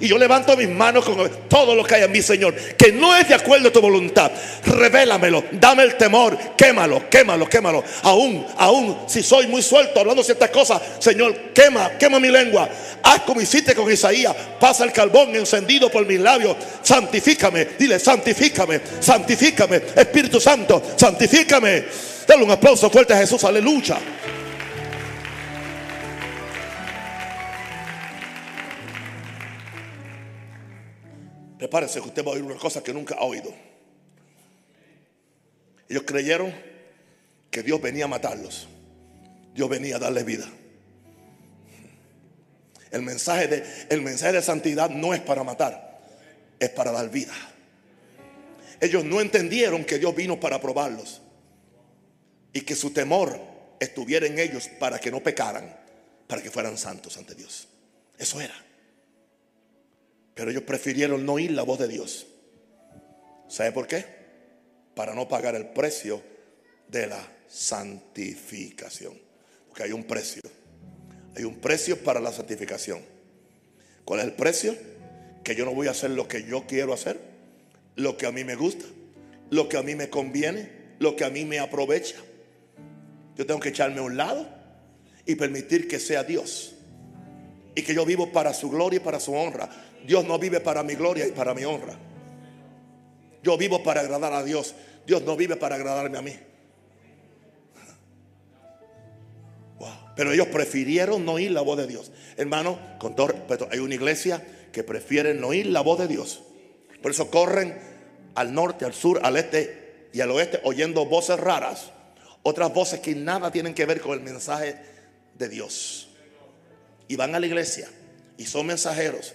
y yo levanto mis manos con todo lo que hay en mí, Señor, que no es de acuerdo a tu voluntad. Revélamelo, dame el temor, quémalo, quémalo, quémalo. Aún, aún, si soy muy suelto hablando ciertas cosas, Señor, quema, quema mi lengua. Haz como hiciste con Isaías. Pasa el carbón encendido por mis labios. Santifícame, dile, santifícame, santifícame. Espíritu Santo, santifícame. Dale un aplauso fuerte a Jesús, aleluya. Prepárese que usted va a oír una cosa que nunca ha oído. Ellos creyeron que Dios venía a matarlos. Dios venía a darles vida. El mensaje de, el mensaje de santidad no es para matar, es para dar vida. Ellos no entendieron que Dios vino para probarlos y que su temor estuviera en ellos para que no pecaran, para que fueran santos ante Dios. Eso era. Pero ellos prefirieron no oír la voz de Dios. ¿Sabe por qué? Para no pagar el precio de la santificación. Porque hay un precio. Hay un precio para la santificación. ¿Cuál es el precio? Que yo no voy a hacer lo que yo quiero hacer, lo que a mí me gusta, lo que a mí me conviene, lo que a mí me aprovecha. Yo tengo que echarme a un lado y permitir que sea Dios y que yo vivo para su gloria y para su honra. Dios no vive para mi gloria y para mi honra. Yo vivo para agradar a Dios. Dios no vive para agradarme a mí. Pero ellos prefirieron no oír la voz de Dios. Hermano, con todo respeto, hay una iglesia que prefiere no oír la voz de Dios. Por eso corren al norte, al sur, al este y al oeste oyendo voces raras. Otras voces que nada tienen que ver con el mensaje de Dios. Y van a la iglesia y son mensajeros.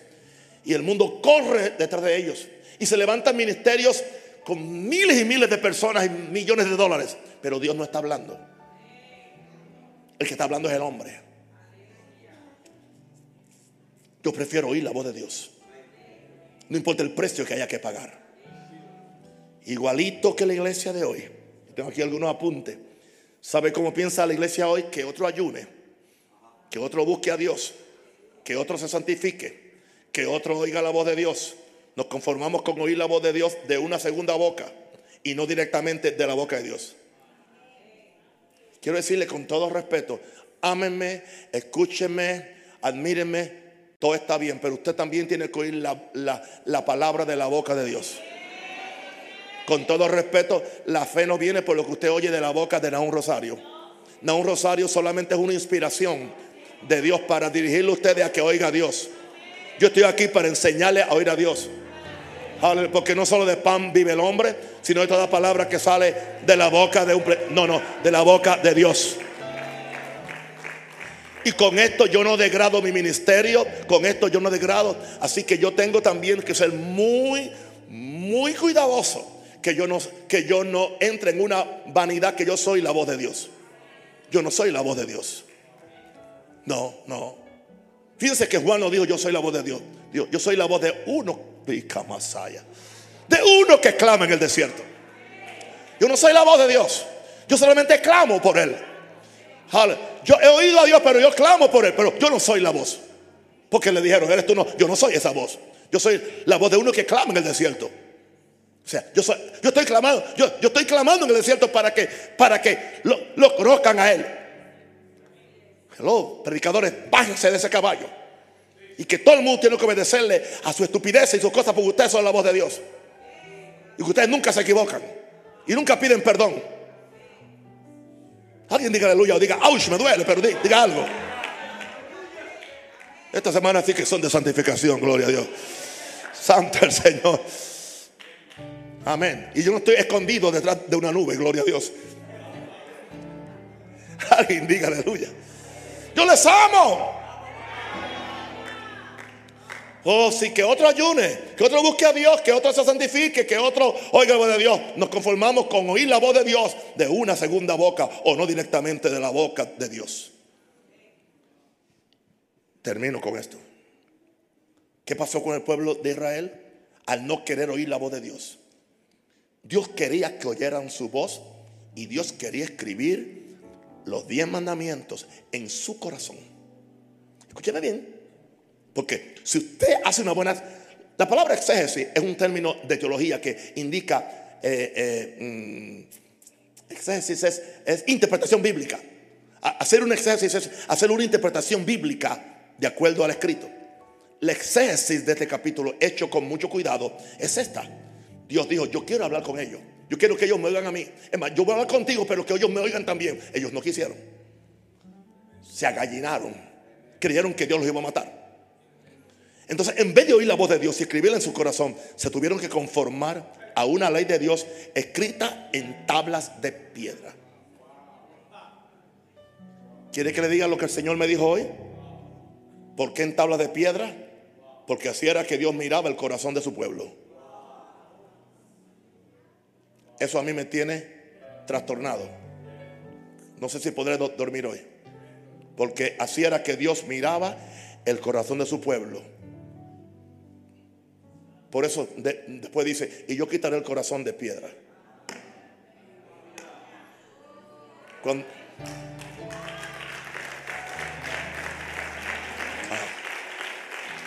Y el mundo corre detrás de ellos. Y se levantan ministerios con miles y miles de personas y millones de dólares. Pero Dios no está hablando. El que está hablando es el hombre. Yo prefiero oír la voz de Dios. No importa el precio que haya que pagar. Igualito que la iglesia de hoy. Tengo aquí algunos apuntes. ¿Sabe cómo piensa la iglesia hoy? Que otro ayune, que otro busque a Dios, que otro se santifique, que otro oiga la voz de Dios. Nos conformamos con oír la voz de Dios de una segunda boca y no directamente de la boca de Dios. Quiero decirle con todo respeto, ámenme, escúchenme, admírenme, todo está bien, pero usted también tiene que oír la, palabra de la boca de Dios. Con todo respeto, la fe no viene por lo que usted oye de la boca de Naún Rosario. Naún Rosario solamente es una inspiración de Dios para dirigirle a usted a que oiga a Dios. Yo estoy aquí para enseñarle a oír a Dios. Porque no solo de pan vive el hombre, sino de toda palabra que sale de la boca de un... No, no, de la boca de Dios. Y con esto yo no degrado mi ministerio, con esto yo no degrado. Así que yo tengo también que ser muy, muy cuidadoso. Que yo no, que yo no entre en una vanidad que yo soy la voz de Dios. Yo no soy la voz de Dios. No, no. Fíjense que Juan lo dijo, yo soy la voz de Dios. Dios yo soy la voz de uno de uno que clama en el desierto. Yo no soy la voz de Dios. Yo solamente clamo por Él. Yo he oído a Dios, pero yo clamo por Él. Pero yo no soy la voz. Porque le dijeron, eres tú no. Yo no soy esa voz. Yo soy la voz de uno que clama en el desierto. O sea, yo, soy, yo estoy clamando, yo, yo, estoy clamando en el desierto para que, para que lo, lo conozcan a Él. Hello, predicadores, bájense de ese caballo. Y que todo el mundo tiene que obedecerle a su estupidez y sus cosas porque ustedes son la voz de Dios. Y que ustedes nunca se equivocan. Y nunca piden perdón. Alguien diga aleluya o diga, ¡auch! Me duele, pero diga, algo. Esta semana sí que son de santificación, gloria a Dios. Santo el Señor. Amén. Y yo no estoy escondido detrás de una nube, gloria a Dios. Alguien diga aleluya. Yo les amo. Oh, sí, que otro ayune, que otro busque a Dios, que otro se santifique, que otro oiga la voz de Dios. Nos conformamos con oír la voz de Dios de una segunda boca o no directamente de la boca de Dios. Termino con esto. ¿Qué pasó con el pueblo de Israel al no querer oír la voz de Dios? Dios quería que oyeran su voz y Dios quería escribir los diez mandamientos en su corazón. Escúcheme bien. Porque si usted hace una buena... La palabra exégesis es un término de teología que indica... Eh, eh, mm, exégesis es, interpretación bíblica. Hacer un exégesis es hacer una interpretación bíblica de acuerdo al escrito. La exégesis de este capítulo, hecho con mucho cuidado, es esta. Dios dijo, yo quiero hablar con ellos. Yo quiero que ellos me oigan a mí. Es más, yo voy a hablar contigo, pero que ellos me oigan también. Ellos no quisieron. Se agallinaron. Creyeron que Dios los iba a matar. Entonces, en vez de oír la voz de Dios y escribirla en su corazón, se tuvieron que conformar a una ley de Dios escrita en tablas de piedra. ¿Quiere que le diga lo que el Señor me dijo hoy? ¿Por qué en tablas de piedra? Porque así era que Dios miraba el corazón de su pueblo. Eso a mí me tiene trastornado. No sé si podré dormir hoy. Porque así era que Dios miraba el corazón de su pueblo. Por eso después dice, y yo quitaré el corazón de piedra.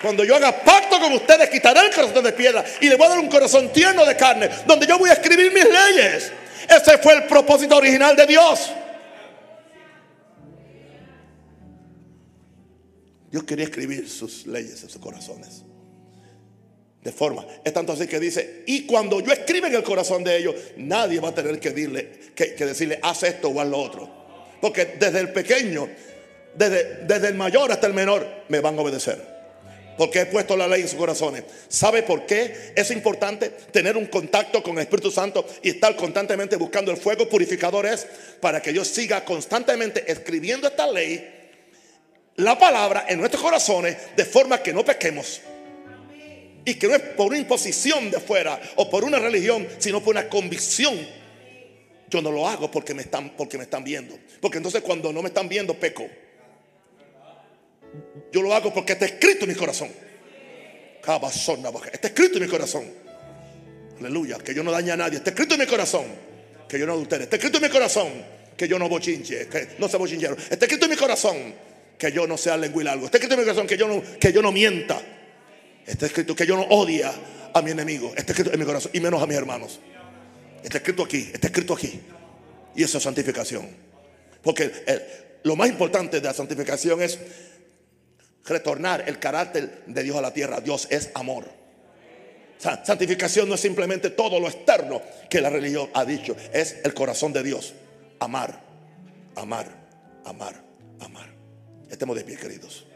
Cuando yo haga pacto con ustedes, quitaré el corazón de piedra y le voy a dar un corazón tierno de carne, donde yo voy a escribir mis leyes. Ese fue el propósito original de Dios. Dios quería escribir sus leyes en sus corazones. De forma, es tanto así que dice, y cuando yo escriba en el corazón de ellos, nadie va a tener que, que, decirle, haz esto o haz lo otro. Porque desde el pequeño, desde, desde el mayor hasta el menor, me van a obedecer porque he puesto la ley en sus corazones. ¿Sabe por qué es importante tener un contacto con el Espíritu Santo y estar constantemente buscando el fuego purificador? Es para que yo siga constantemente escribiendo esta ley, la palabra en nuestros corazones, de forma que no pequemos. Y que no es por una imposición de fuera o por una religión, sino por una convicción. Yo no lo hago porque me están, porque me están viendo. Porque entonces cuando no me están viendo, peco. Yo lo hago porque está escrito en mi corazón. Está escrito en mi corazón. Aleluya. Que yo no dañe a nadie. Está escrito en mi corazón. Que yo no adultere. Está escrito en mi corazón. Que yo no bochinche. Que no sea bochinchero. Está escrito en mi corazón. Que yo no sea lenguilargo. Está escrito en mi corazón. Que yo no, que yo no mienta. Está escrito que yo no odia a mi enemigo. Está escrito en mi corazón. Y menos a mis hermanos. Está escrito aquí. Está escrito aquí. Y eso es santificación. Porque lo más importante de la santificación es retornar el carácter de Dios a la tierra. Dios es amor. Santificación no es simplemente todo lo externo que la religión ha dicho, es el corazón de Dios. Amar, amar, amar, amar. Estemos de pie, queridos.